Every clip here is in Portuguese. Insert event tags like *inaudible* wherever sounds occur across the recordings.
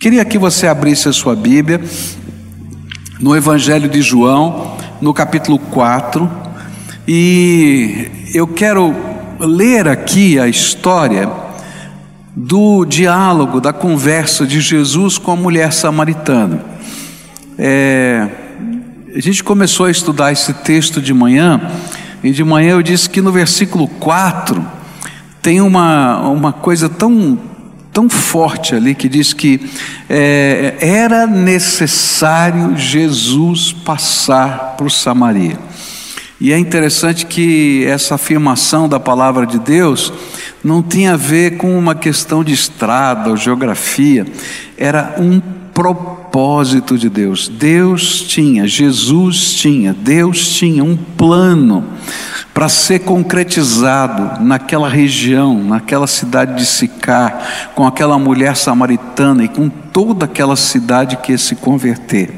Queria que você abrisse a sua Bíblia no Evangelho de João, no capítulo 4, e eu quero ler aqui a história do diálogo, da conversa de Jesus com a mulher samaritana. É, a gente começou a estudar esse texto de manhã, e de manhã eu disse que no versículo 4 tem uma, uma coisa tão tão forte ali que diz que é, era necessário Jesus passar por Samaria. E é interessante que essa afirmação da palavra de Deus não tinha a ver com uma questão de estrada ou geografia, era um propósito de Deus. Deus tinha, Jesus tinha, Deus tinha um plano para ser concretizado naquela região, naquela cidade de Sicar, com aquela mulher samaritana e com toda aquela cidade que ia se converter.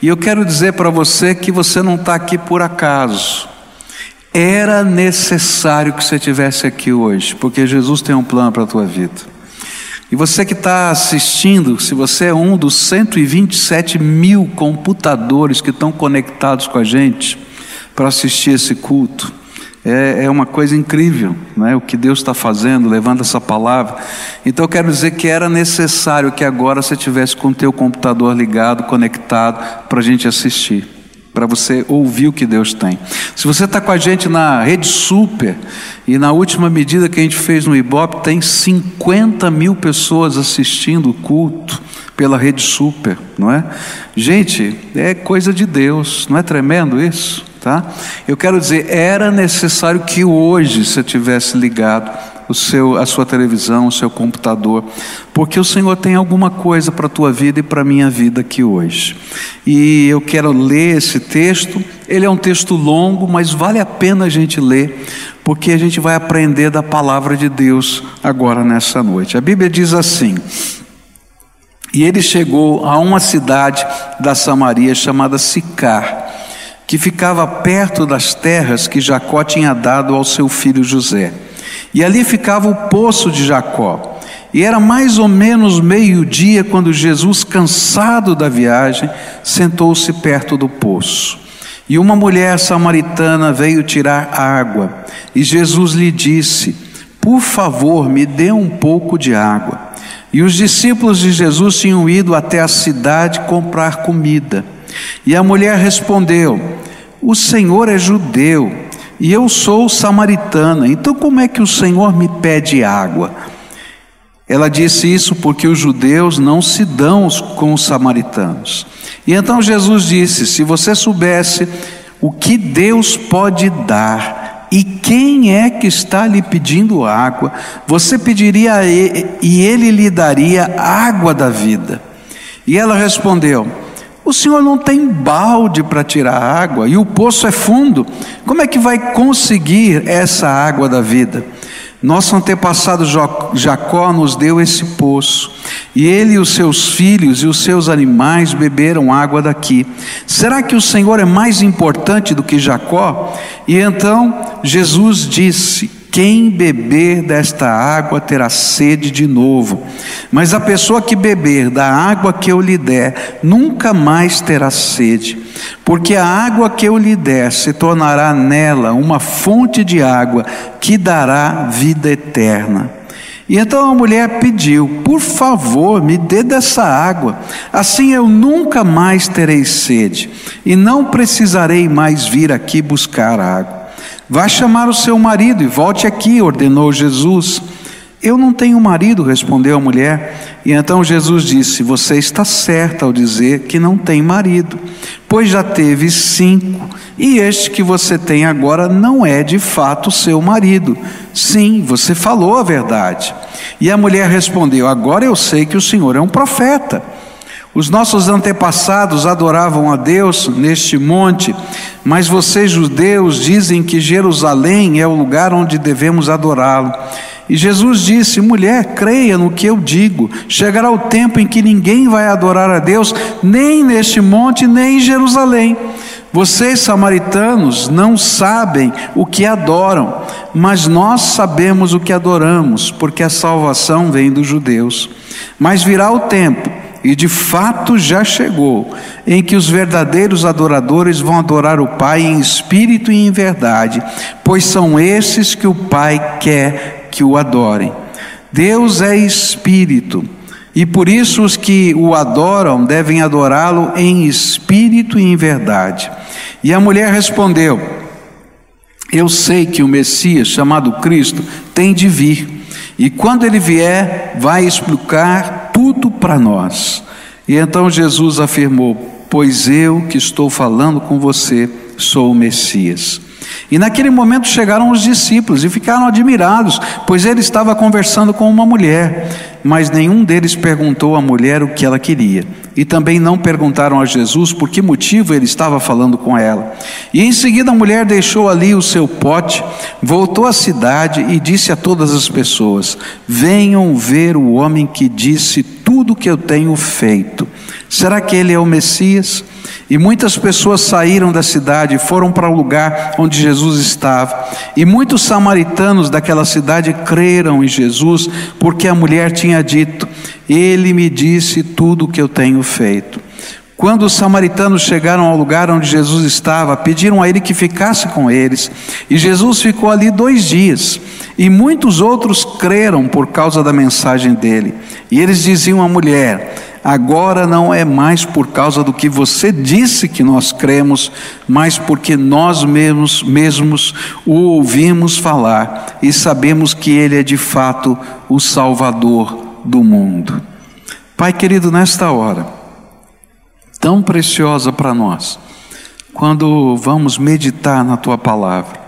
E eu quero dizer para você que você não está aqui por acaso. Era necessário que você estivesse aqui hoje, porque Jesus tem um plano para a tua vida. E você que está assistindo, se você é um dos 127 mil computadores que estão conectados com a gente para assistir esse culto, é, é uma coisa incrível, né? o que Deus está fazendo, levando essa palavra. Então eu quero dizer que era necessário que agora você tivesse com o teu computador ligado, conectado, para a gente assistir, para você ouvir o que Deus tem. Se você está com a gente na Rede Super, e na última medida que a gente fez no Ibope, tem 50 mil pessoas assistindo o culto pela Rede Super, não é? Gente, é coisa de Deus, não é tremendo isso? Tá? Eu quero dizer, era necessário que hoje você tivesse ligado o seu, a sua televisão, o seu computador, porque o Senhor tem alguma coisa para a tua vida e para a minha vida aqui hoje. E eu quero ler esse texto, ele é um texto longo, mas vale a pena a gente ler, porque a gente vai aprender da palavra de Deus agora nessa noite. A Bíblia diz assim: E ele chegou a uma cidade da Samaria chamada Sicar que ficava perto das terras que Jacó tinha dado ao seu filho José. E ali ficava o poço de Jacó. E era mais ou menos meio-dia quando Jesus, cansado da viagem, sentou-se perto do poço. E uma mulher samaritana veio tirar água. E Jesus lhe disse: Por favor, me dê um pouco de água. E os discípulos de Jesus tinham ido até a cidade comprar comida. E a mulher respondeu: O Senhor é judeu e eu sou samaritana, então como é que o Senhor me pede água? Ela disse isso porque os judeus não se dão com os samaritanos. E então Jesus disse: Se você soubesse o que Deus pode dar e quem é que está lhe pedindo água, você pediria a ele, e ele lhe daria água da vida. E ela respondeu: o senhor não tem balde para tirar água e o poço é fundo. Como é que vai conseguir essa água da vida? Nosso antepassado Jacó nos deu esse poço, e ele e os seus filhos e os seus animais beberam água daqui. Será que o Senhor é mais importante do que Jacó? E então Jesus disse: quem beber desta água terá sede de novo, mas a pessoa que beber da água que eu lhe der nunca mais terá sede, porque a água que eu lhe der se tornará nela uma fonte de água que dará vida eterna. E então a mulher pediu: Por favor, me dê dessa água, assim eu nunca mais terei sede, e não precisarei mais vir aqui buscar água. Vá chamar o seu marido e volte aqui, ordenou Jesus. Eu não tenho marido, respondeu a mulher. E então Jesus disse: Você está certa ao dizer que não tem marido, pois já teve cinco, e este que você tem agora não é de fato seu marido. Sim, você falou a verdade. E a mulher respondeu: Agora eu sei que o Senhor é um profeta. Os nossos antepassados adoravam a Deus neste monte, mas vocês, judeus, dizem que Jerusalém é o lugar onde devemos adorá-lo. E Jesus disse: mulher, creia no que eu digo. Chegará o tempo em que ninguém vai adorar a Deus, nem neste monte, nem em Jerusalém. Vocês, samaritanos, não sabem o que adoram, mas nós sabemos o que adoramos, porque a salvação vem dos judeus. Mas virá o tempo e de fato já chegou, em que os verdadeiros adoradores vão adorar o Pai em espírito e em verdade, pois são esses que o Pai quer que o adorem. Deus é espírito, e por isso os que o adoram devem adorá-lo em espírito e em verdade. E a mulher respondeu: Eu sei que o Messias, chamado Cristo, tem de vir. E quando ele vier, vai explicar tudo para nós. E então Jesus afirmou: Pois eu que estou falando com você sou o Messias. E naquele momento chegaram os discípulos e ficaram admirados, pois ele estava conversando com uma mulher, mas nenhum deles perguntou à mulher o que ela queria. E também não perguntaram a Jesus por que motivo ele estava falando com ela. E em seguida a mulher deixou ali o seu pote, voltou à cidade e disse a todas as pessoas: Venham ver o homem que disse tudo o que eu tenho feito. Será que ele é o Messias? E muitas pessoas saíram da cidade e foram para o lugar onde Jesus estava. E muitos samaritanos daquela cidade creram em Jesus, porque a mulher tinha dito: Ele me disse tudo o que eu tenho feito. Quando os samaritanos chegaram ao lugar onde Jesus estava, pediram a ele que ficasse com eles. E Jesus ficou ali dois dias. E muitos outros creram por causa da mensagem dele. E eles diziam à mulher: agora não é mais por causa do que você disse que nós cremos, mas porque nós mesmos, mesmos o ouvimos falar e sabemos que Ele é de fato o Salvador do mundo. Pai querido, nesta hora, tão preciosa para nós, quando vamos meditar na Tua palavra,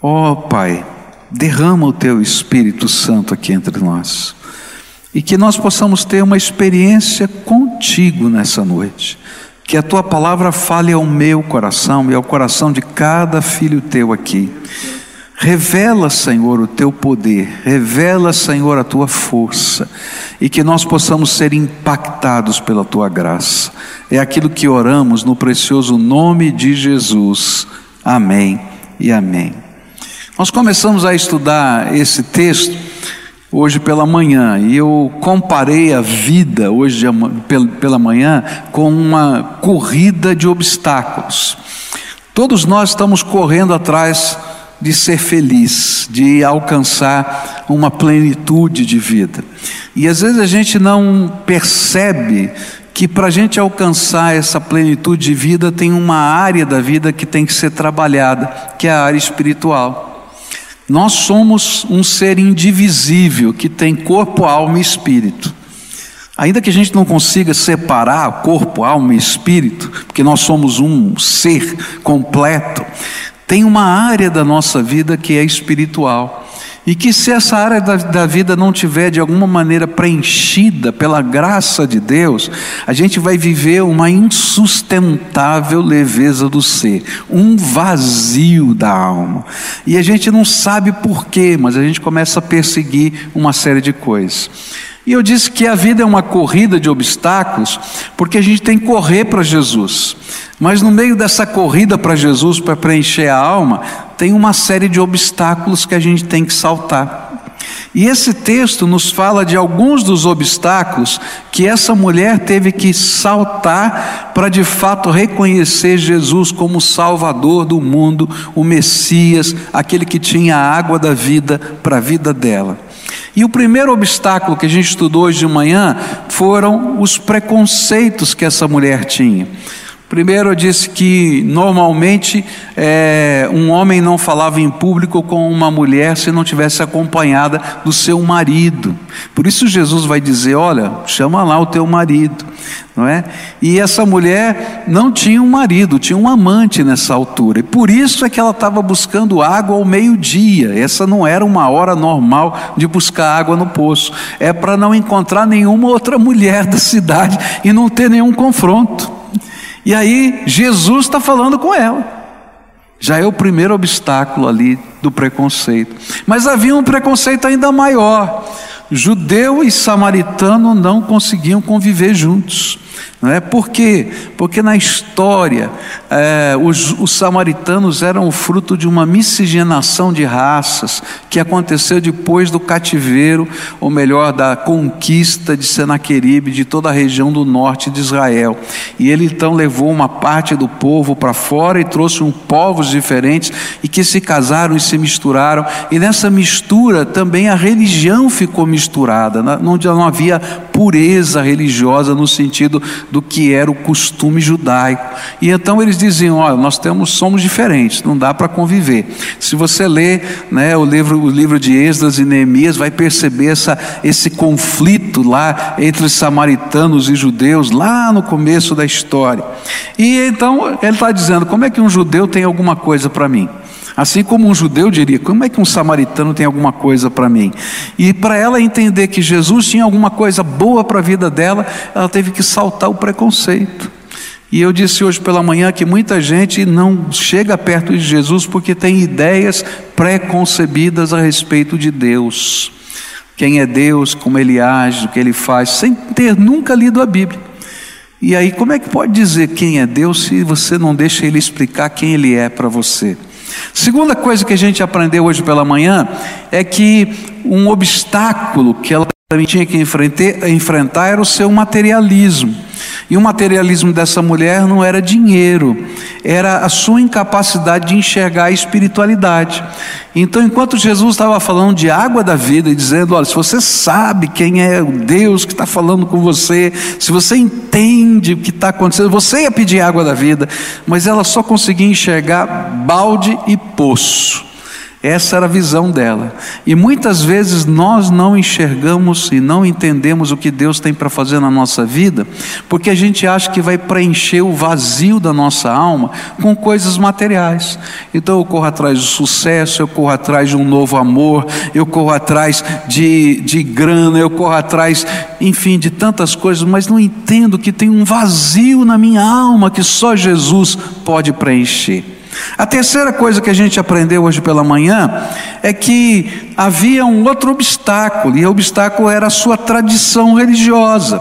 ó oh, Pai, derrama o Teu Espírito Santo aqui entre nós e que nós possamos ter uma experiência contigo nessa noite. Que a tua palavra fale ao meu coração e ao coração de cada filho teu aqui. Revela, Senhor, o teu poder, revela, Senhor, a tua força, e que nós possamos ser impactados pela tua graça. É aquilo que oramos no precioso nome de Jesus. Amém e amém. Nós começamos a estudar esse texto hoje pela manhã e eu comparei a vida hoje pela manhã com uma corrida de obstáculos. Todos nós estamos correndo atrás de ser feliz, de alcançar uma plenitude de vida. E às vezes a gente não percebe que para a gente alcançar essa plenitude de vida tem uma área da vida que tem que ser trabalhada, que é a área espiritual. Nós somos um ser indivisível que tem corpo, alma e espírito. Ainda que a gente não consiga separar corpo, alma e espírito, porque nós somos um ser completo, tem uma área da nossa vida que é espiritual. E que se essa área da, da, vida não tiver de alguma maneira preenchida pela graça de Deus, a gente vai viver uma insustentável leveza do ser, um vazio da alma. E a gente não sabe porquê, mas a gente começa a perseguir uma série de coisas. E eu disse que a vida é uma corrida de obstáculos, porque a gente tem que correr para Jesus. Mas no meio dessa corrida para Jesus, para preencher a alma, tem uma série de obstáculos que a gente tem que saltar. E esse texto nos fala de alguns dos obstáculos que essa mulher teve que saltar para de fato reconhecer Jesus como Salvador do mundo, o Messias, aquele que tinha a água da vida para a vida dela. E o primeiro obstáculo que a gente estudou hoje de manhã foram os preconceitos que essa mulher tinha. Primeiro, eu disse que normalmente é, um homem não falava em público com uma mulher se não tivesse acompanhada do seu marido. Por isso Jesus vai dizer: Olha, chama lá o teu marido, não é? E essa mulher não tinha um marido, tinha um amante nessa altura. E por isso é que ela estava buscando água ao meio-dia. Essa não era uma hora normal de buscar água no poço. É para não encontrar nenhuma outra mulher da cidade e não ter nenhum confronto. E aí Jesus está falando com ela. Já é o primeiro obstáculo ali do preconceito. Mas havia um preconceito ainda maior. Judeu e samaritano não conseguiam conviver juntos. Não é? Por quê? Porque na história é, os, os, samaritanos eram o fruto de uma miscigenação de raças que aconteceu depois do cativeiro, ou melhor, da conquista de Senaqueribe, de toda a região do norte de Israel. E ele então levou uma parte do povo para fora e trouxe um povos diferentes e que se casaram e se misturaram. E nessa mistura também a religião ficou misturada, não, não havia pureza religiosa no sentido do que era o costume judaico. E então eles diziam: olha, nós temos, somos diferentes, não dá para conviver. Se você lê né, o, livro, o livro de Esdras e Neemias, vai perceber essa, esse conflito lá entre samaritanos e judeus, lá no começo da história. E então ele está dizendo: como é que um judeu tem alguma coisa para mim? Assim como um judeu diria: como é que um samaritano tem alguma coisa para mim? E para ela entender que Jesus tinha alguma coisa boa para a vida dela, ela teve que saltar o preconceito. E eu disse hoje pela manhã que muita gente não chega perto de Jesus porque tem ideias pré-concebidas a respeito de Deus. Quem é Deus, como ele age, o que ele faz, sem ter nunca lido a Bíblia. E aí, como é que pode dizer quem é Deus se você não deixa ele explicar quem ele é para você? Segunda coisa que a gente aprendeu hoje pela manhã é que um obstáculo que ela também tinha que enfrentar era o seu materialismo. E o materialismo dessa mulher não era dinheiro, era a sua incapacidade de enxergar a espiritualidade. Então, enquanto Jesus estava falando de água da vida e dizendo: olha, se você sabe quem é o Deus que está falando com você, se você entende o que está acontecendo, você ia pedir água da vida, mas ela só conseguia enxergar balde e poço. Essa era a visão dela. E muitas vezes nós não enxergamos e não entendemos o que Deus tem para fazer na nossa vida, porque a gente acha que vai preencher o vazio da nossa alma com coisas materiais. Então eu corro atrás do sucesso, eu corro atrás de um novo amor, eu corro atrás de, de grana, eu corro atrás, enfim, de tantas coisas, mas não entendo que tem um vazio na minha alma que só Jesus pode preencher. A terceira coisa que a gente aprendeu hoje pela manhã é que havia um outro obstáculo, e o obstáculo era a sua tradição religiosa.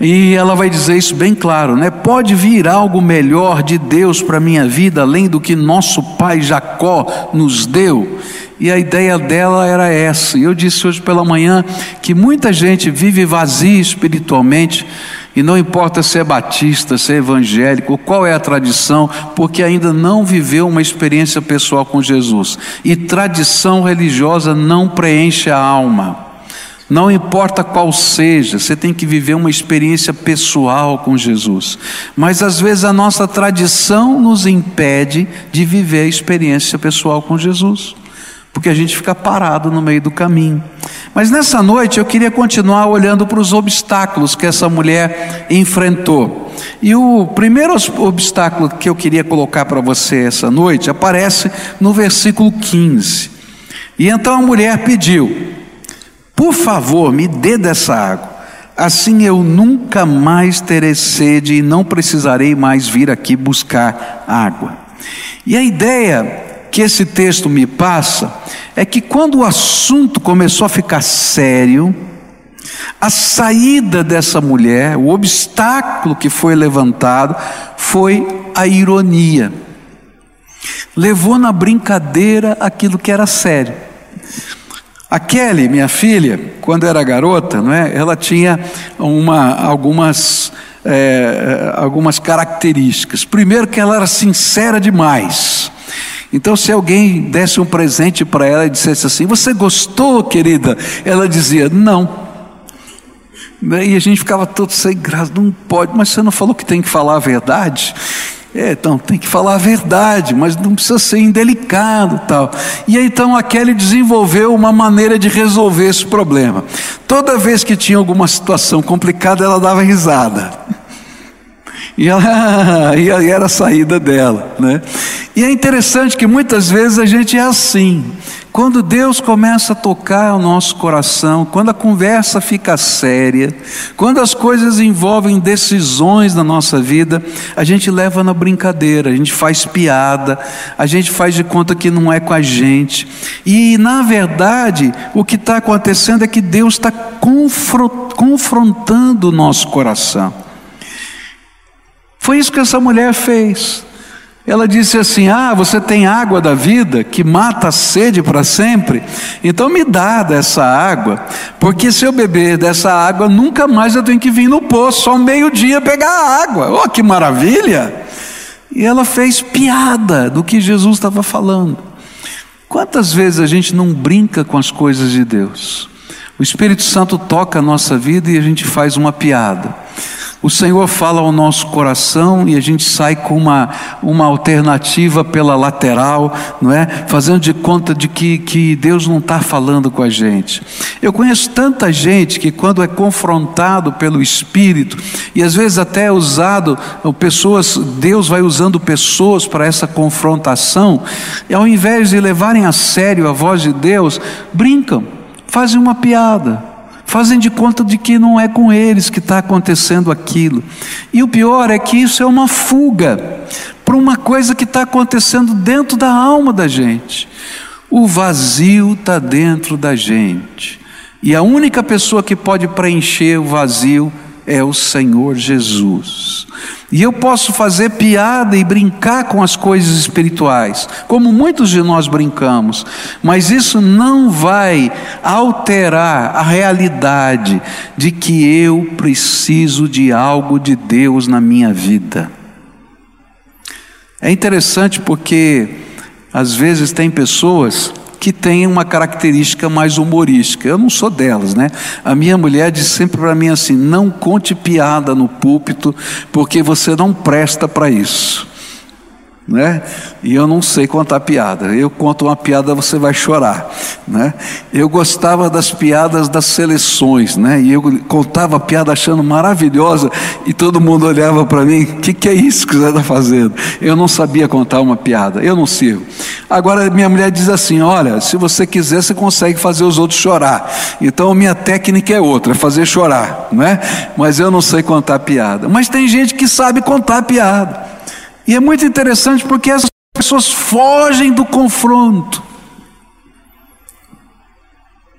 E ela vai dizer isso bem claro, né? Pode vir algo melhor de Deus para minha vida, além do que nosso pai Jacó nos deu. E a ideia dela era essa. E eu disse hoje pela manhã que muita gente vive vazia espiritualmente e não importa se é batista, se é evangélico, qual é a tradição, porque ainda não viveu uma experiência pessoal com Jesus. E tradição religiosa não preenche a alma. Não importa qual seja, você tem que viver uma experiência pessoal com Jesus. Mas às vezes a nossa tradição nos impede de viver a experiência pessoal com Jesus porque a gente fica parado no meio do caminho. Mas nessa noite eu queria continuar olhando para os obstáculos que essa mulher enfrentou. E o primeiro obstáculo que eu queria colocar para você essa noite aparece no versículo 15. E então a mulher pediu: Por favor, me dê dessa água. Assim eu nunca mais terei sede e não precisarei mais vir aqui buscar água. E a ideia que esse texto me passa é que quando o assunto começou a ficar sério, a saída dessa mulher, o obstáculo que foi levantado, foi a ironia. Levou na brincadeira aquilo que era sério. A Kelly, minha filha, quando era garota, não é? ela tinha uma, algumas, é, algumas características. Primeiro, que ela era sincera demais. Então, se alguém desse um presente para ela e dissesse assim: Você gostou, querida? Ela dizia: Não. E a gente ficava todo sem graça, não pode, mas você não falou que tem que falar a verdade? É, então tem que falar a verdade, mas não precisa ser indelicado tal. E aí, então a Kelly desenvolveu uma maneira de resolver esse problema. Toda vez que tinha alguma situação complicada, ela dava risada. E, ela, *laughs* e era a saída dela, né? E é interessante que muitas vezes a gente é assim. Quando Deus começa a tocar o nosso coração, quando a conversa fica séria, quando as coisas envolvem decisões na nossa vida, a gente leva na brincadeira, a gente faz piada, a gente faz de conta que não é com a gente. E na verdade, o que está acontecendo é que Deus está confrontando o nosso coração. Foi isso que essa mulher fez. Ela disse assim: Ah, você tem água da vida que mata a sede para sempre? Então me dá dessa água, porque se eu beber dessa água, nunca mais eu tenho que vir no poço, só meio-dia pegar a água. Oh, que maravilha! E ela fez piada do que Jesus estava falando. Quantas vezes a gente não brinca com as coisas de Deus? O Espírito Santo toca a nossa vida e a gente faz uma piada. O Senhor fala ao nosso coração e a gente sai com uma, uma alternativa pela lateral, não é? Fazendo de conta de que, que Deus não está falando com a gente. Eu conheço tanta gente que, quando é confrontado pelo Espírito, e às vezes até é usado, pessoas, Deus vai usando pessoas para essa confrontação, e ao invés de levarem a sério a voz de Deus, brincam, fazem uma piada fazem de conta de que não é com eles que está acontecendo aquilo. E o pior é que isso é uma fuga para uma coisa que está acontecendo dentro da alma da gente. O vazio está dentro da gente. E a única pessoa que pode preencher o vazio é o Senhor Jesus. E eu posso fazer piada e brincar com as coisas espirituais, como muitos de nós brincamos, mas isso não vai alterar a realidade de que eu preciso de algo de Deus na minha vida. É interessante porque às vezes tem pessoas que têm uma característica mais humorística. Eu não sou delas, né? A minha mulher diz sempre para mim assim: não conte piada no púlpito, porque você não presta para isso né? E eu não sei contar piada. Eu conto uma piada, você vai chorar, né? Eu gostava das piadas das seleções, né? E eu contava a piada achando maravilhosa e todo mundo olhava para mim, o que, que é isso que você está fazendo? Eu não sabia contar uma piada, eu não sirvo. Agora minha mulher diz assim, olha, se você quiser, você consegue fazer os outros chorar. Então minha técnica é outra, é fazer chorar, né? Mas eu não sei contar piada. Mas tem gente que sabe contar piada. E é muito interessante porque essas pessoas fogem do confronto.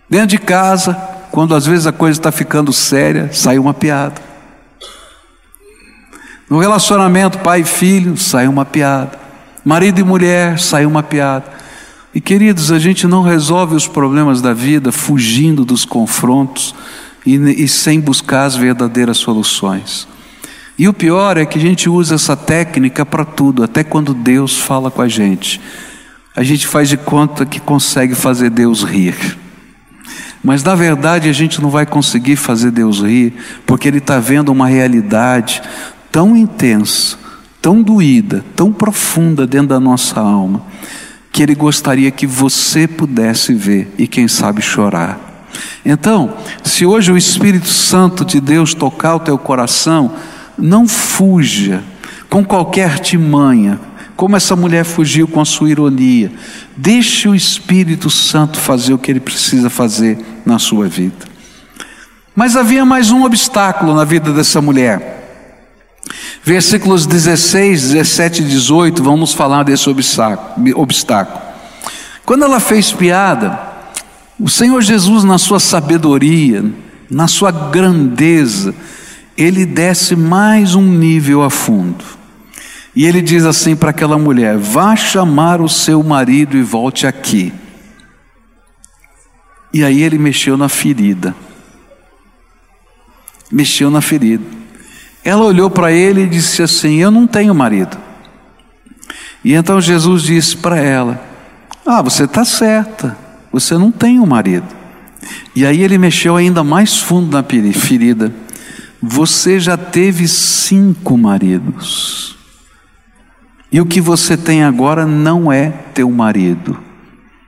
Dentro de casa, quando às vezes a coisa está ficando séria, sai uma piada. No relacionamento pai e filho, sai uma piada. Marido e mulher, sai uma piada. E queridos, a gente não resolve os problemas da vida fugindo dos confrontos e, e sem buscar as verdadeiras soluções. E o pior é que a gente usa essa técnica para tudo, até quando Deus fala com a gente. A gente faz de conta que consegue fazer Deus rir. Mas na verdade a gente não vai conseguir fazer Deus rir, porque Ele está vendo uma realidade tão intensa, tão doída, tão profunda dentro da nossa alma, que Ele gostaria que você pudesse ver e, quem sabe, chorar. Então, se hoje o Espírito Santo de Deus tocar o teu coração, não fuja com qualquer artimanha, como essa mulher fugiu com a sua ironia. Deixe o Espírito Santo fazer o que ele precisa fazer na sua vida. Mas havia mais um obstáculo na vida dessa mulher. Versículos 16, 17 e 18 vamos falar desse obstáculo. Quando ela fez piada, o Senhor Jesus, na sua sabedoria, na sua grandeza, ele desce mais um nível a fundo. E ele diz assim para aquela mulher: vá chamar o seu marido e volte aqui. E aí ele mexeu na ferida. Mexeu na ferida. Ela olhou para ele e disse assim: Eu não tenho marido. E então Jesus disse para ela: Ah, você está certa, você não tem um marido. E aí ele mexeu ainda mais fundo na ferida. Você já teve cinco maridos. E o que você tem agora não é teu marido.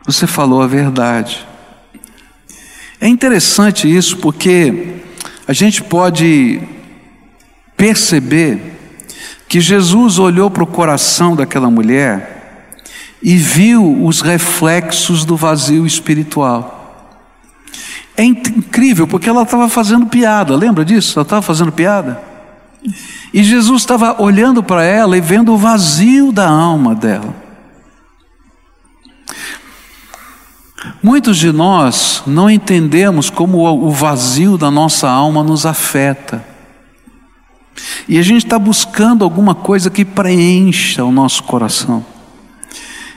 Você falou a verdade. É interessante isso porque a gente pode perceber que Jesus olhou para o coração daquela mulher e viu os reflexos do vazio espiritual. É incrível, porque ela estava fazendo piada, lembra disso? Ela estava fazendo piada. E Jesus estava olhando para ela e vendo o vazio da alma dela. Muitos de nós não entendemos como o vazio da nossa alma nos afeta. E a gente está buscando alguma coisa que preencha o nosso coração.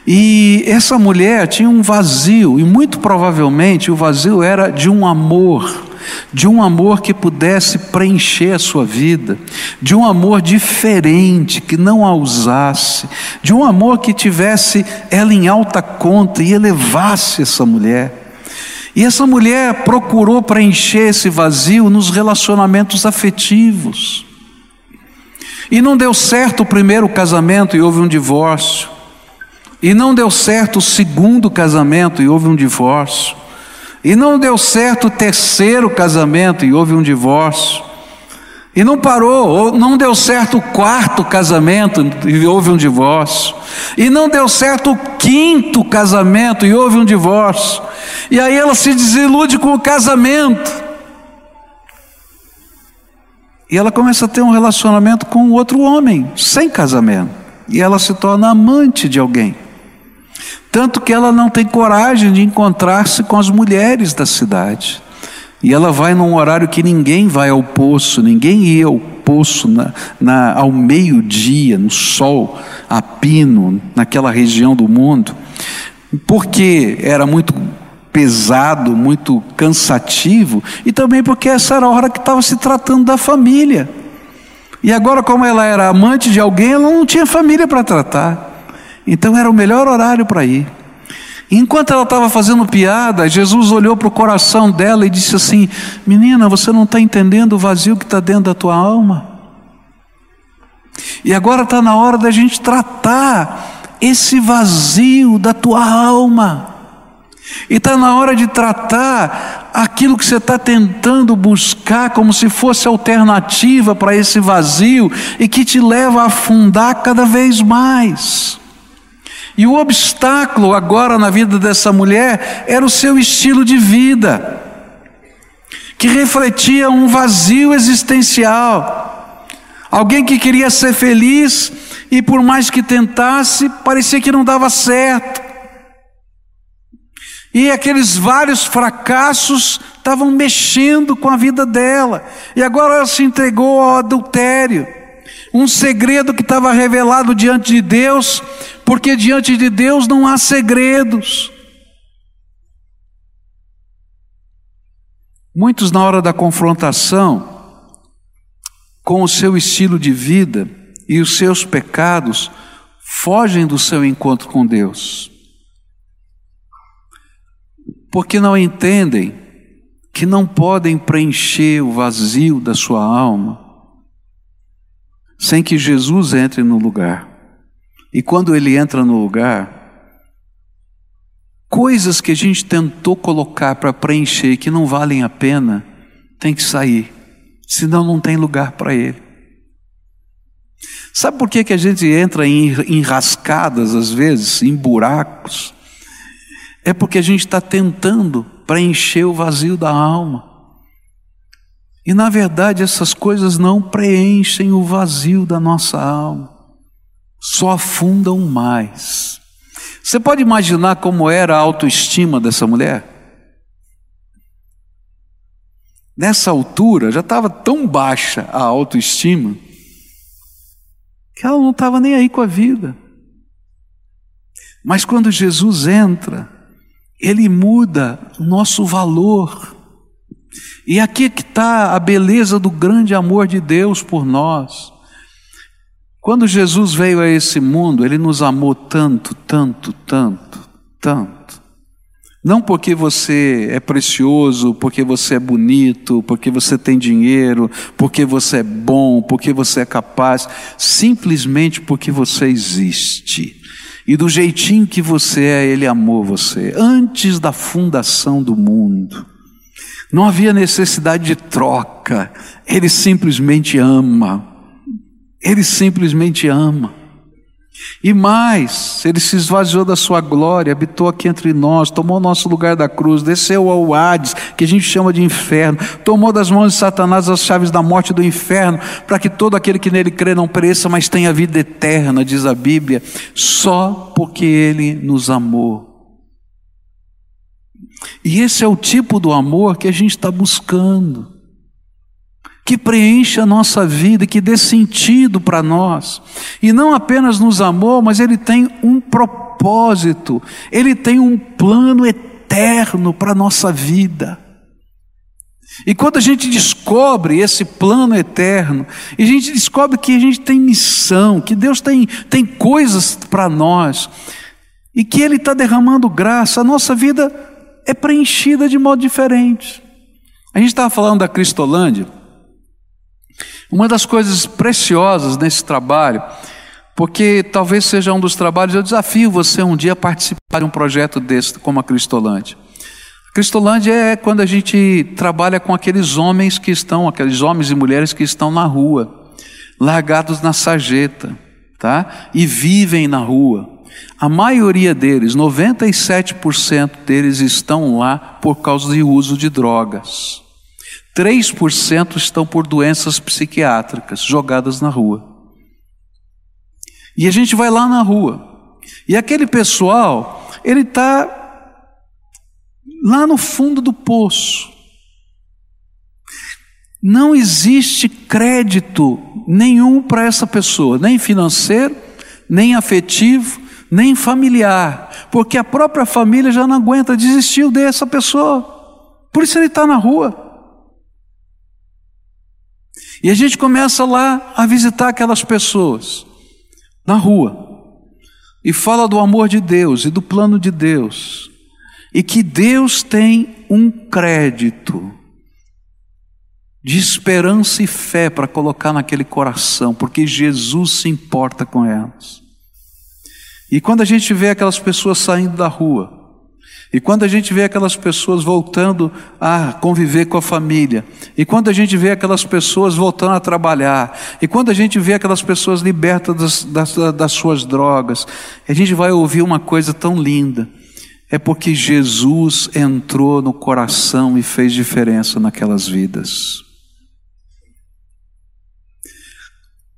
E essa mulher tinha um vazio, e muito provavelmente o vazio era de um amor, de um amor que pudesse preencher a sua vida, de um amor diferente, que não a usasse, de um amor que tivesse ela em alta conta e elevasse essa mulher. E essa mulher procurou preencher esse vazio nos relacionamentos afetivos. E não deu certo o primeiro casamento e houve um divórcio. E não deu certo o segundo casamento e houve um divórcio. E não deu certo o terceiro casamento e houve um divórcio. E não parou, não deu certo o quarto casamento e houve um divórcio. E não deu certo o quinto casamento e houve um divórcio. E aí ela se desilude com o casamento. E ela começa a ter um relacionamento com outro homem, sem casamento. E ela se torna amante de alguém. Tanto que ela não tem coragem de encontrar-se com as mulheres da cidade. E ela vai num horário que ninguém vai ao poço, ninguém ia ao poço na, na, ao meio-dia, no sol, a pino, naquela região do mundo, porque era muito pesado, muito cansativo, e também porque essa era a hora que estava se tratando da família. E agora, como ela era amante de alguém, ela não tinha família para tratar. Então era o melhor horário para ir. Enquanto ela estava fazendo piada, Jesus olhou para o coração dela e disse assim: Menina, você não está entendendo o vazio que está dentro da tua alma? E agora está na hora da gente tratar esse vazio da tua alma. E está na hora de tratar aquilo que você está tentando buscar como se fosse alternativa para esse vazio e que te leva a afundar cada vez mais. E o obstáculo agora na vida dessa mulher era o seu estilo de vida, que refletia um vazio existencial. Alguém que queria ser feliz e por mais que tentasse, parecia que não dava certo. E aqueles vários fracassos estavam mexendo com a vida dela. E agora ela se entregou ao adultério. Um segredo que estava revelado diante de Deus, porque diante de Deus não há segredos. Muitos, na hora da confrontação com o seu estilo de vida e os seus pecados, fogem do seu encontro com Deus, porque não entendem que não podem preencher o vazio da sua alma sem que Jesus entre no lugar. E quando ele entra no lugar, coisas que a gente tentou colocar para preencher que não valem a pena, tem que sair, senão não tem lugar para ele. Sabe por que, que a gente entra em enrascadas, às vezes, em buracos? É porque a gente está tentando preencher o vazio da alma. E na verdade essas coisas não preenchem o vazio da nossa alma só afundam mais. Você pode imaginar como era a autoestima dessa mulher? Nessa altura já estava tão baixa a autoestima que ela não estava nem aí com a vida. Mas quando Jesus entra, ele muda o nosso valor. E aqui é que está a beleza do grande amor de Deus por nós. Quando Jesus veio a esse mundo, ele nos amou tanto, tanto, tanto, tanto. Não porque você é precioso, porque você é bonito, porque você tem dinheiro, porque você é bom, porque você é capaz, simplesmente porque você existe. E do jeitinho que você é, Ele amou você, antes da fundação do mundo. Não havia necessidade de troca, Ele simplesmente ama. Ele simplesmente ama. E mais, ele se esvaziou da sua glória, habitou aqui entre nós, tomou o nosso lugar da cruz, desceu ao Hades, que a gente chama de inferno, tomou das mãos de Satanás as chaves da morte do inferno, para que todo aquele que nele crê não pereça, mas tenha vida eterna, diz a Bíblia, só porque ele nos amou. E esse é o tipo do amor que a gente está buscando, que preenche a nossa vida, que dê sentido para nós. E não apenas nos amou, mas ele tem um propósito, ele tem um plano eterno para a nossa vida. E quando a gente descobre esse plano eterno, e a gente descobre que a gente tem missão, que Deus tem, tem coisas para nós, e que Ele está derramando graça, a nossa vida é preenchida de modo diferente. A gente estava falando da Cristolândia. Uma das coisas preciosas nesse trabalho, porque talvez seja um dos trabalhos, eu desafio você um dia a participar de um projeto desse, como a Cristolândia. Cristolândia é quando a gente trabalha com aqueles homens que estão, aqueles homens e mulheres que estão na rua, largados na sarjeta, tá? E vivem na rua. A maioria deles, 97% deles estão lá por causa do uso de drogas. 3% estão por doenças psiquiátricas jogadas na rua. E a gente vai lá na rua. E aquele pessoal, ele está lá no fundo do poço. Não existe crédito nenhum para essa pessoa, nem financeiro, nem afetivo, nem familiar, porque a própria família já não aguenta, desistiu dessa pessoa, por isso ele está na rua. E a gente começa lá a visitar aquelas pessoas, na rua, e fala do amor de Deus e do plano de Deus, e que Deus tem um crédito de esperança e fé para colocar naquele coração, porque Jesus se importa com elas. E quando a gente vê aquelas pessoas saindo da rua, e quando a gente vê aquelas pessoas voltando a conviver com a família, e quando a gente vê aquelas pessoas voltando a trabalhar, e quando a gente vê aquelas pessoas libertas das, das, das suas drogas, a gente vai ouvir uma coisa tão linda é porque Jesus entrou no coração e fez diferença naquelas vidas.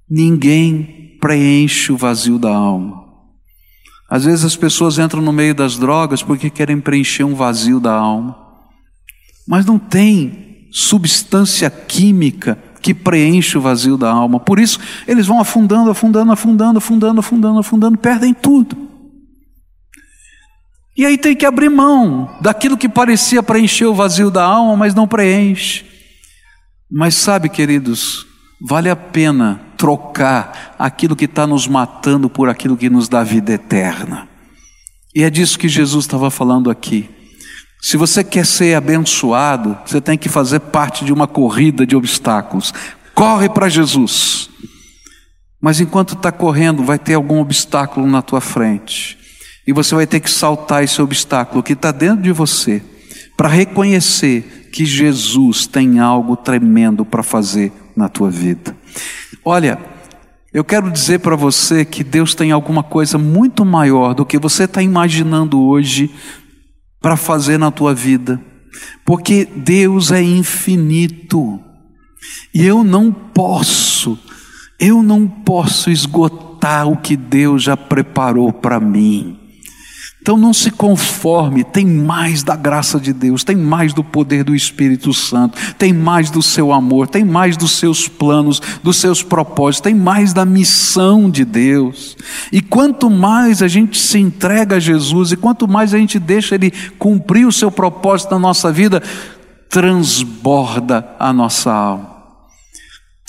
Ninguém preenche o vazio da alma. Às vezes as pessoas entram no meio das drogas porque querem preencher um vazio da alma, mas não tem substância química que preenche o vazio da alma. Por isso eles vão afundando, afundando, afundando, afundando, afundando, afundando, perdem tudo. E aí tem que abrir mão daquilo que parecia preencher o vazio da alma, mas não preenche. Mas sabe, queridos, vale a pena trocar aquilo que está nos matando por aquilo que nos dá vida eterna. E é disso que Jesus estava falando aqui. Se você quer ser abençoado, você tem que fazer parte de uma corrida de obstáculos. Corre para Jesus. Mas enquanto está correndo, vai ter algum obstáculo na tua frente. E você vai ter que saltar esse obstáculo que está dentro de você, para reconhecer que Jesus tem algo tremendo para fazer na tua vida. Olha, eu quero dizer para você que Deus tem alguma coisa muito maior do que você está imaginando hoje para fazer na tua vida, porque Deus é infinito e eu não posso, eu não posso esgotar o que Deus já preparou para mim. Então não se conforme, tem mais da graça de Deus, tem mais do poder do Espírito Santo, tem mais do seu amor, tem mais dos seus planos, dos seus propósitos, tem mais da missão de Deus. E quanto mais a gente se entrega a Jesus e quanto mais a gente deixa Ele cumprir o seu propósito na nossa vida, transborda a nossa alma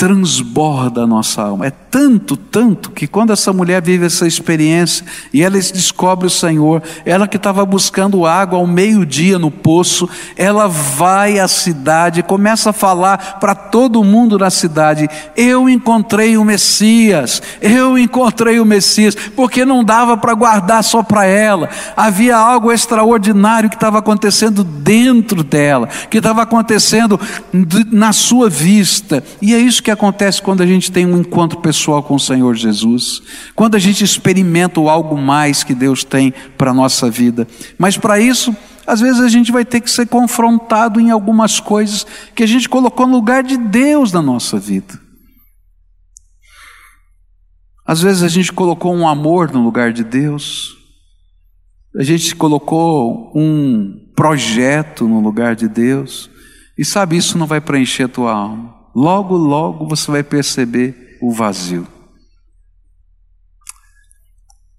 transborda a nossa alma. É tanto, tanto, que quando essa mulher vive essa experiência e ela descobre o Senhor, ela que estava buscando água ao meio-dia no poço, ela vai à cidade começa a falar para todo mundo na cidade: Eu encontrei o Messias, eu encontrei o Messias, porque não dava para guardar só para ela, havia algo extraordinário que estava acontecendo dentro dela, que estava acontecendo na sua vista, e é isso que acontece quando a gente tem um encontro pessoal com o Senhor Jesus, quando a gente experimenta o algo mais que Deus tem para a nossa vida. Mas para isso, às vezes a gente vai ter que ser confrontado em algumas coisas que a gente colocou no lugar de Deus na nossa vida. Às vezes a gente colocou um amor no lugar de Deus, a gente colocou um projeto no lugar de Deus. E sabe, isso não vai preencher a tua alma. Logo, logo você vai perceber o vazio.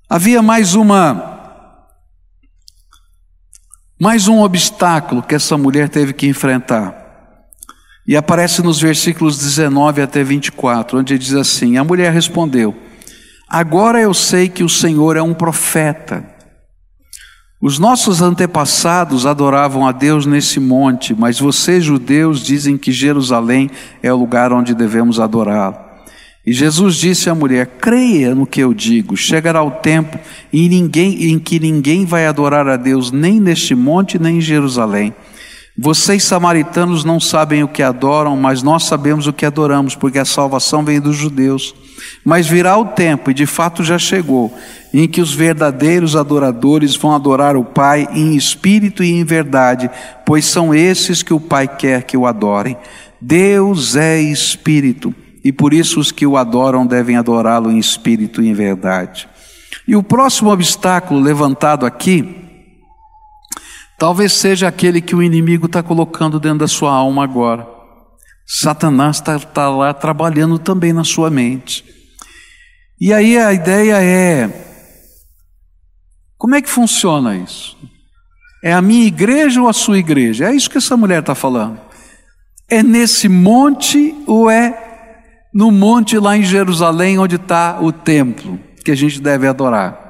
Havia mais uma mais um obstáculo que essa mulher teve que enfrentar. E aparece nos versículos 19 até 24, onde diz assim: A mulher respondeu: Agora eu sei que o Senhor é um profeta. Os nossos antepassados adoravam a Deus nesse monte, mas vocês, judeus, dizem que Jerusalém é o lugar onde devemos adorá-lo. E Jesus disse à mulher: Creia no que eu digo, chegará o tempo em, ninguém, em que ninguém vai adorar a Deus nem neste monte nem em Jerusalém. Vocês, samaritanos, não sabem o que adoram, mas nós sabemos o que adoramos, porque a salvação vem dos judeus. Mas virá o tempo, e de fato já chegou, em que os verdadeiros adoradores vão adorar o Pai em espírito e em verdade, pois são esses que o Pai quer que o adorem. Deus é espírito, e por isso os que o adoram devem adorá-lo em espírito e em verdade. E o próximo obstáculo levantado aqui Talvez seja aquele que o inimigo está colocando dentro da sua alma agora. Satanás está tá lá trabalhando também na sua mente. E aí a ideia é: como é que funciona isso? É a minha igreja ou a sua igreja? É isso que essa mulher está falando. É nesse monte ou é no monte lá em Jerusalém onde está o templo que a gente deve adorar?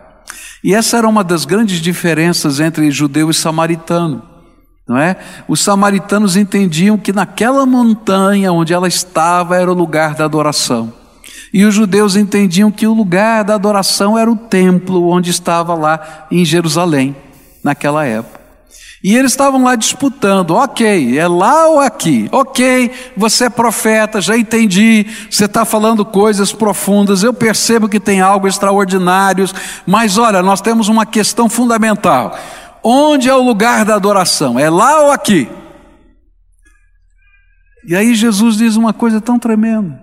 E essa era uma das grandes diferenças entre judeu e samaritano. Não é? Os samaritanos entendiam que naquela montanha onde ela estava era o lugar da adoração. E os judeus entendiam que o lugar da adoração era o templo onde estava lá em Jerusalém, naquela época. E eles estavam lá disputando, ok, é lá ou aqui? Ok, você é profeta, já entendi, você está falando coisas profundas, eu percebo que tem algo extraordinário, mas olha, nós temos uma questão fundamental: onde é o lugar da adoração? É lá ou aqui? E aí Jesus diz uma coisa tão tremenda: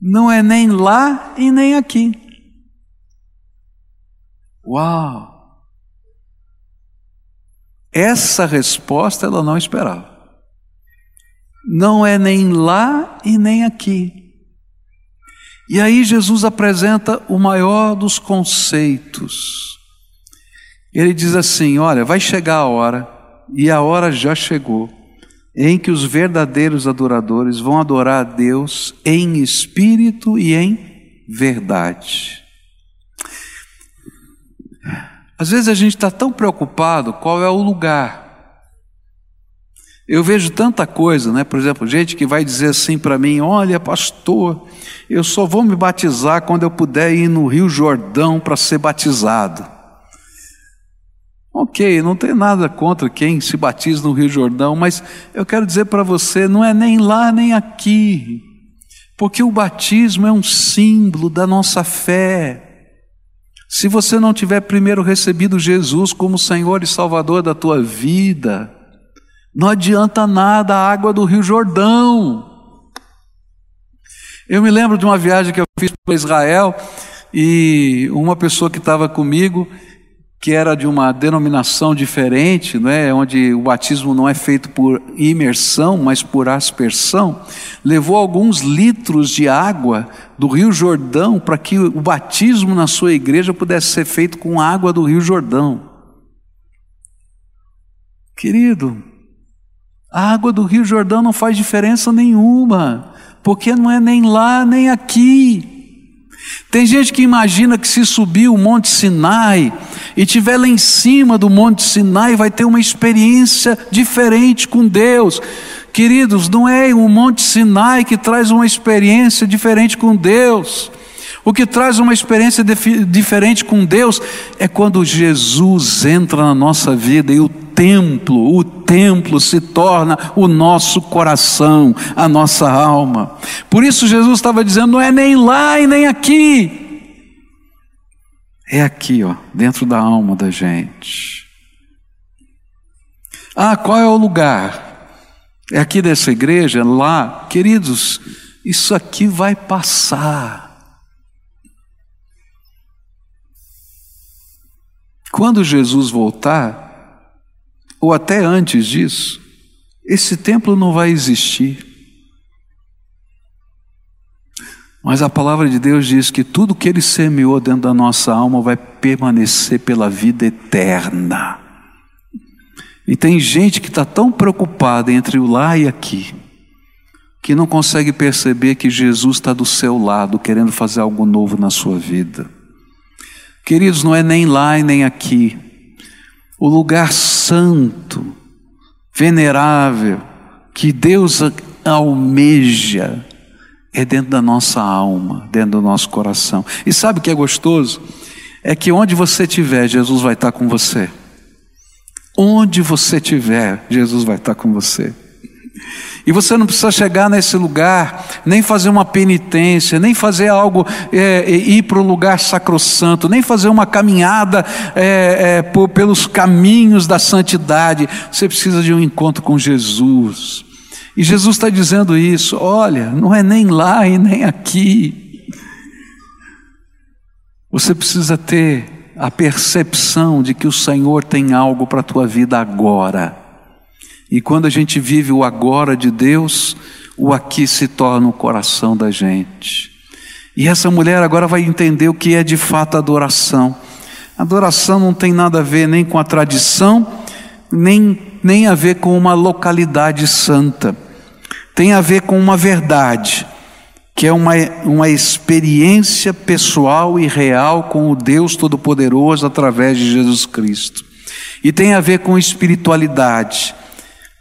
não é nem lá e nem aqui. Uau! Essa resposta ela não esperava. Não é nem lá e nem aqui. E aí Jesus apresenta o maior dos conceitos. Ele diz assim: Olha, vai chegar a hora, e a hora já chegou, em que os verdadeiros adoradores vão adorar a Deus em espírito e em verdade. Às vezes a gente está tão preocupado qual é o lugar. Eu vejo tanta coisa, né? Por exemplo, gente que vai dizer assim para mim: Olha, pastor, eu só vou me batizar quando eu puder ir no Rio Jordão para ser batizado. Ok, não tem nada contra quem se batiza no Rio Jordão, mas eu quero dizer para você: não é nem lá nem aqui, porque o batismo é um símbolo da nossa fé. Se você não tiver primeiro recebido Jesus como Senhor e Salvador da tua vida, não adianta nada a água do Rio Jordão. Eu me lembro de uma viagem que eu fiz para Israel e uma pessoa que estava comigo, que era de uma denominação diferente, né, onde o batismo não é feito por imersão, mas por aspersão, levou alguns litros de água do Rio Jordão para que o batismo na sua igreja pudesse ser feito com água do Rio Jordão. Querido, a água do Rio Jordão não faz diferença nenhuma, porque não é nem lá nem aqui. Tem gente que imagina que se subir o Monte Sinai e tiver lá em cima do Monte Sinai vai ter uma experiência diferente com Deus. Queridos, não é o Monte Sinai que traz uma experiência diferente com Deus. O que traz uma experiência diferente com Deus é quando Jesus entra na nossa vida e o templo, o templo se torna o nosso coração, a nossa alma. Por isso Jesus estava dizendo: não é nem lá e nem aqui. É aqui, ó, dentro da alma da gente. Ah, qual é o lugar? É aqui dessa igreja, lá, queridos, isso aqui vai passar. Quando Jesus voltar, ou até antes disso, esse templo não vai existir. Mas a palavra de Deus diz que tudo que ele semeou dentro da nossa alma vai permanecer pela vida eterna. E tem gente que está tão preocupada entre o lá e aqui, que não consegue perceber que Jesus está do seu lado, querendo fazer algo novo na sua vida. Queridos, não é nem lá e nem aqui. O lugar santo, venerável, que Deus almeja, é dentro da nossa alma, dentro do nosso coração. E sabe o que é gostoso? É que onde você estiver, Jesus vai estar com você. Onde você estiver, Jesus vai estar com você. E você não precisa chegar nesse lugar, nem fazer uma penitência, nem fazer algo, é, é ir para um lugar sacrossanto, nem fazer uma caminhada é, é, por, pelos caminhos da santidade. Você precisa de um encontro com Jesus. E Jesus está dizendo isso: olha, não é nem lá e nem aqui. Você precisa ter a percepção de que o Senhor tem algo para a tua vida agora. E quando a gente vive o agora de Deus, o aqui se torna o coração da gente. E essa mulher agora vai entender o que é de fato adoração. Adoração não tem nada a ver nem com a tradição, nem, nem a ver com uma localidade santa. Tem a ver com uma verdade que é uma, uma experiência pessoal e real com o Deus Todo-Poderoso através de Jesus Cristo. E tem a ver com espiritualidade,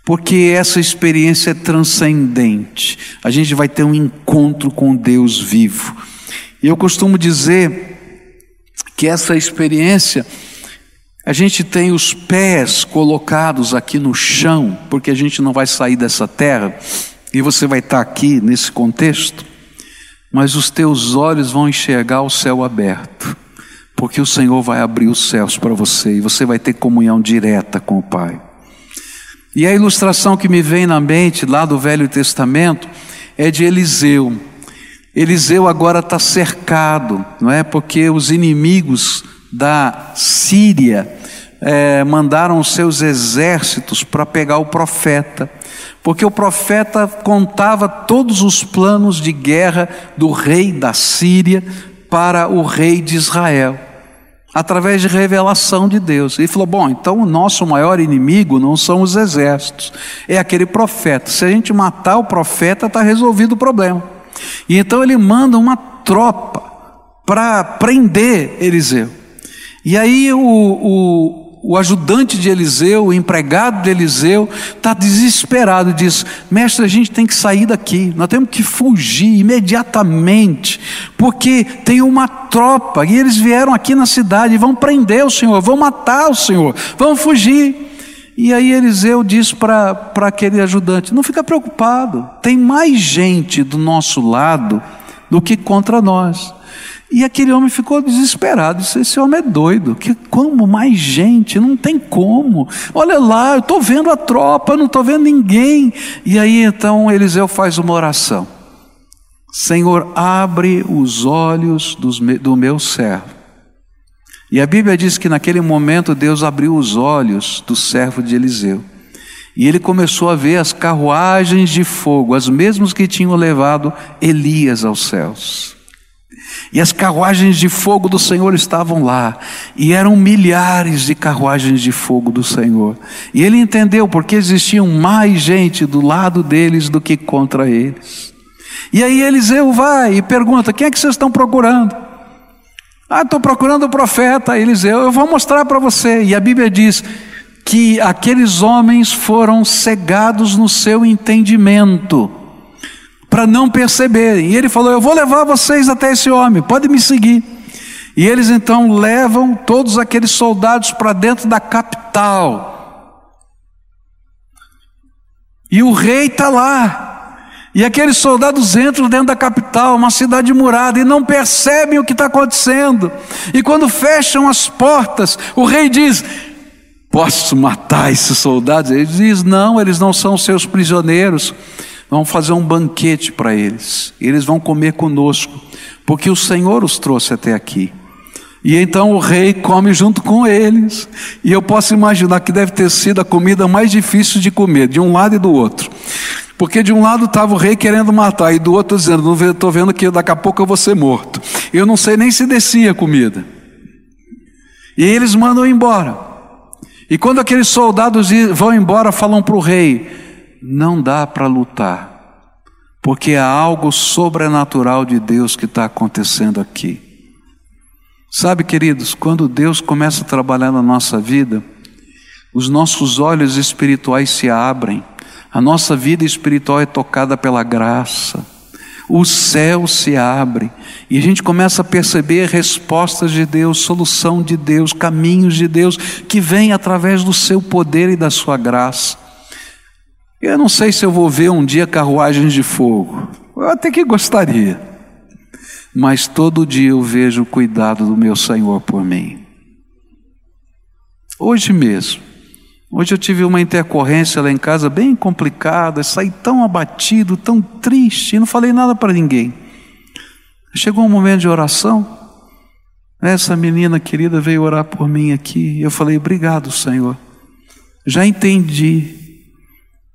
porque essa experiência é transcendente. A gente vai ter um encontro com Deus vivo. E eu costumo dizer que essa experiência, a gente tem os pés colocados aqui no chão, porque a gente não vai sair dessa terra, e você vai estar aqui nesse contexto mas os teus olhos vão enxergar o céu aberto, porque o Senhor vai abrir os céus para você e você vai ter comunhão direta com o Pai. E a ilustração que me vem na mente lá do Velho Testamento é de Eliseu. Eliseu agora está cercado, não é? Porque os inimigos da Síria é, mandaram os seus exércitos para pegar o profeta porque o profeta contava todos os planos de guerra do rei da Síria para o rei de Israel, através de revelação de Deus. Ele falou: Bom, então o nosso maior inimigo não são os exércitos, é aquele profeta. Se a gente matar o profeta, está resolvido o problema. E então ele manda uma tropa para prender Eliseu. E aí o, o o ajudante de Eliseu, o empregado de Eliseu, está desesperado e diz: Mestre, a gente tem que sair daqui, nós temos que fugir imediatamente, porque tem uma tropa e eles vieram aqui na cidade e vão prender o Senhor, vão matar o Senhor, vão fugir. E aí Eliseu diz para aquele ajudante: Não fica preocupado, tem mais gente do nosso lado do que contra nós. E aquele homem ficou desesperado. Disse: Esse homem é doido. Que como mais gente? Não tem como. Olha lá, eu estou vendo a tropa, não estou vendo ninguém. E aí então Eliseu faz uma oração: Senhor, abre os olhos dos, do meu servo. E a Bíblia diz que naquele momento Deus abriu os olhos do servo de Eliseu. E ele começou a ver as carruagens de fogo, as mesmas que tinham levado Elias aos céus. E as carruagens de fogo do Senhor estavam lá, e eram milhares de carruagens de fogo do Senhor. E ele entendeu porque existiam mais gente do lado deles do que contra eles. E aí Eliseu vai e pergunta: quem é que vocês estão procurando? Ah, estou procurando o profeta Eliseu, eu vou mostrar para você. E a Bíblia diz que aqueles homens foram cegados no seu entendimento para não perceberem. E ele falou: Eu vou levar vocês até esse homem, pode me seguir. E eles então levam todos aqueles soldados para dentro da capital. E o rei está lá. E aqueles soldados entram dentro da capital, uma cidade murada, e não percebem o que está acontecendo. E quando fecham as portas, o rei diz: Posso matar esses soldados? Ele diz: Não, eles não são seus prisioneiros. Vamos fazer um banquete para eles. Eles vão comer conosco, porque o Senhor os trouxe até aqui. E então o rei come junto com eles. E eu posso imaginar que deve ter sido a comida mais difícil de comer, de um lado e do outro. Porque de um lado estava o rei querendo matar, e do outro dizendo: Estou vendo que daqui a pouco eu vou ser morto. Eu não sei nem se descia a comida. E eles mandam embora. E quando aqueles soldados vão embora, falam para o rei: Não dá para lutar, porque há algo sobrenatural de Deus que está acontecendo aqui. Sabe, queridos, quando Deus começa a trabalhar na nossa vida, os nossos olhos espirituais se abrem, a nossa vida espiritual é tocada pela graça, o céu se abre e a gente começa a perceber respostas de Deus, solução de Deus, caminhos de Deus que vêm através do seu poder e da sua graça. Eu não sei se eu vou ver um dia carruagens de fogo, eu até que gostaria. Mas todo dia eu vejo o cuidado do meu Senhor por mim. Hoje mesmo, hoje eu tive uma intercorrência lá em casa bem complicada, saí tão abatido, tão triste, não falei nada para ninguém. Chegou um momento de oração, essa menina querida veio orar por mim aqui, eu falei: Obrigado, Senhor, já entendi,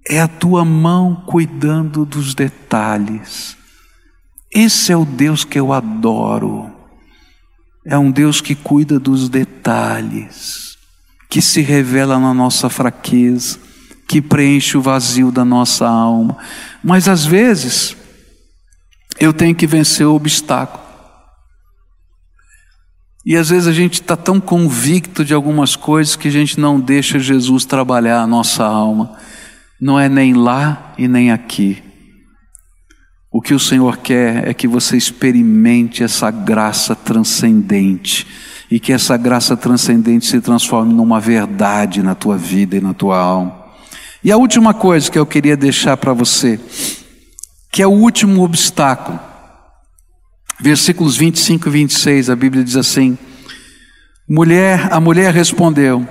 é a tua mão cuidando dos detalhes. Esse é o Deus que eu adoro. É um Deus que cuida dos detalhes, que se revela na nossa fraqueza, que preenche o vazio da nossa alma. Mas às vezes, eu tenho que vencer o obstáculo. E às vezes a gente está tão convicto de algumas coisas que a gente não deixa Jesus trabalhar a nossa alma. Não é nem lá e nem aqui. O que o Senhor quer é que você experimente essa graça transcendente e que essa graça transcendente se transforme numa verdade na tua vida e na tua alma. E a última coisa que eu queria deixar para você, que é o último obstáculo. Versículos 25 e 26, a Bíblia diz assim: Mulher, a mulher respondeu: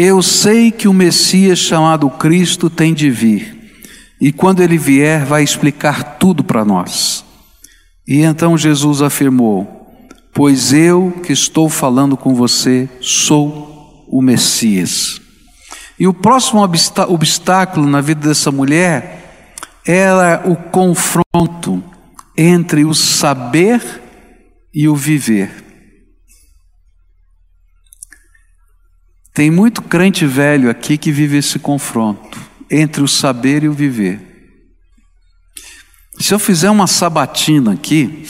Eu sei que o Messias chamado Cristo tem de vir. E quando ele vier, vai explicar tudo para nós. E então Jesus afirmou: Pois eu que estou falando com você sou o Messias. E o próximo obstáculo na vida dessa mulher era o confronto entre o saber e o viver. Tem muito crente velho aqui que vive esse confronto entre o saber e o viver. Se eu fizer uma sabatina aqui,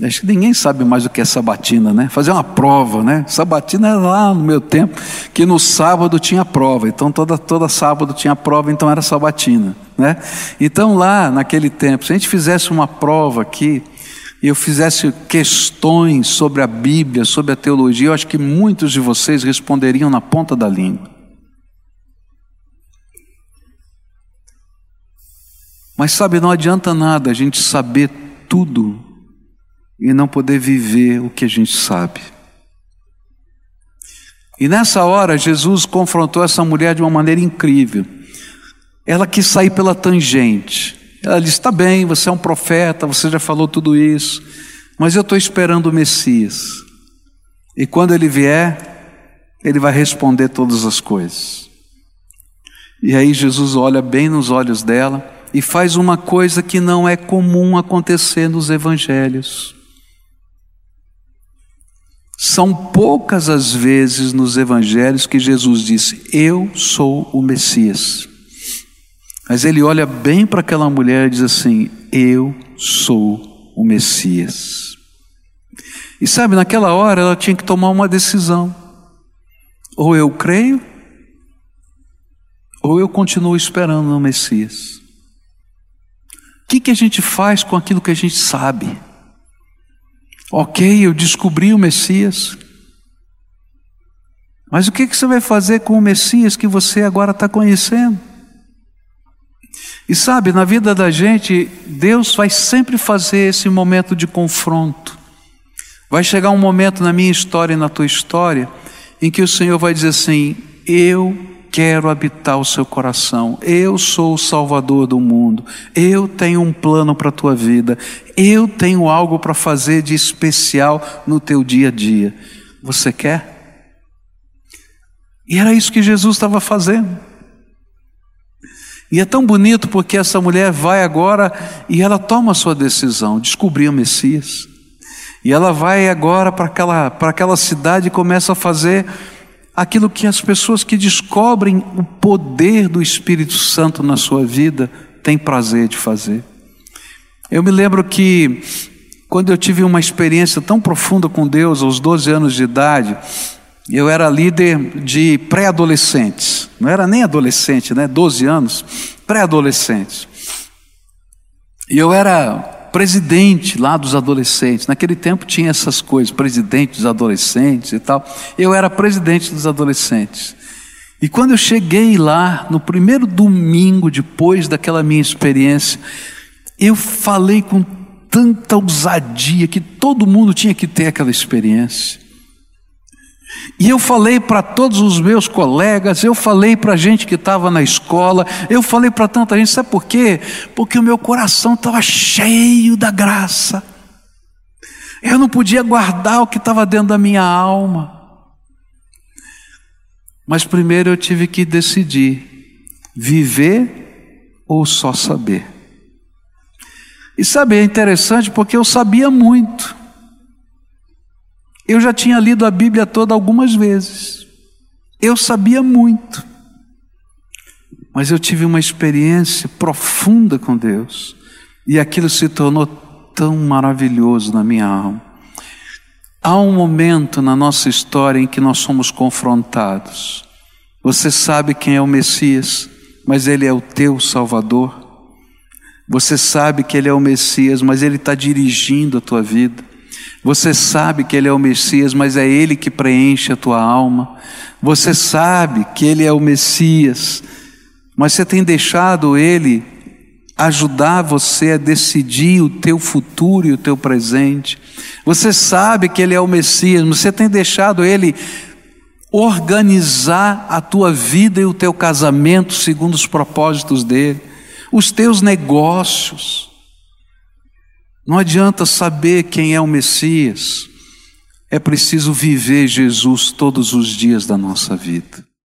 acho que ninguém sabe mais o que é sabatina, né? Fazer uma prova, né? Sabatina era lá no meu tempo, que no sábado tinha prova, então toda, toda sábado tinha prova, então era sabatina, né? Então lá naquele tempo, se a gente fizesse uma prova aqui, eu fizesse questões sobre a Bíblia, sobre a teologia, eu acho que muitos de vocês responderiam na ponta da língua. Mas sabe, não adianta nada a gente saber tudo e não poder viver o que a gente sabe. E nessa hora, Jesus confrontou essa mulher de uma maneira incrível. Ela quis sair pela tangente. Ela disse: Está bem, você é um profeta, você já falou tudo isso, mas eu estou esperando o Messias. E quando ele vier, ele vai responder todas as coisas. E aí Jesus olha bem nos olhos dela e faz uma coisa que não é comum acontecer nos evangelhos. São poucas as vezes nos evangelhos que Jesus disse: Eu sou o Messias. Mas ele olha bem para aquela mulher e diz assim: Eu sou o Messias. E sabe, naquela hora ela tinha que tomar uma decisão: ou eu creio, ou eu continuo esperando no Messias que, que a gente faz com aquilo que a gente sabe? Ok, eu descobri o Messias. Mas o que, que você vai fazer com o Messias que você agora está conhecendo? E sabe, na vida da gente, Deus vai sempre fazer esse momento de confronto. Vai chegar um momento na minha história e na tua história em que o Senhor vai dizer assim: Eu quero habitar o seu coração. Eu sou o Salvador do mundo. Eu tenho um plano para a tua vida. Eu tenho algo para fazer de especial no teu dia a dia. Você quer? E era isso que Jesus estava fazendo. E é tão bonito porque essa mulher vai agora e ela toma a sua decisão, descobrir o Messias. E ela vai agora para aquela, para aquela cidade e começa a fazer aquilo que as pessoas que descobrem o poder do Espírito Santo na sua vida têm prazer de fazer. Eu me lembro que quando eu tive uma experiência tão profunda com Deus aos 12 anos de idade, eu era líder de pré-adolescentes, não era nem adolescente, né? 12 anos, pré-adolescentes. E eu era presidente lá dos adolescentes. Naquele tempo tinha essas coisas, presidente dos adolescentes e tal. Eu era presidente dos adolescentes. E quando eu cheguei lá, no primeiro domingo depois daquela minha experiência, eu falei com tanta ousadia que todo mundo tinha que ter aquela experiência. E eu falei para todos os meus colegas, eu falei para a gente que estava na escola, eu falei para tanta gente, sabe por quê? Porque o meu coração estava cheio da graça. Eu não podia guardar o que estava dentro da minha alma. Mas primeiro eu tive que decidir: viver ou só saber. E sabe, é interessante porque eu sabia muito. Eu já tinha lido a Bíblia toda algumas vezes. Eu sabia muito. Mas eu tive uma experiência profunda com Deus. E aquilo se tornou tão maravilhoso na minha alma. Há um momento na nossa história em que nós somos confrontados. Você sabe quem é o Messias, mas ele é o teu Salvador. Você sabe que ele é o Messias, mas ele está dirigindo a tua vida. Você sabe que Ele é o Messias, mas é Ele que preenche a tua alma. Você sabe que Ele é o Messias, mas você tem deixado Ele ajudar você a decidir o teu futuro e o teu presente. Você sabe que Ele é o Messias, mas você tem deixado Ele organizar a tua vida e o teu casamento segundo os propósitos dele, os teus negócios. Não adianta saber quem é o Messias, é preciso viver Jesus todos os dias da nossa vida.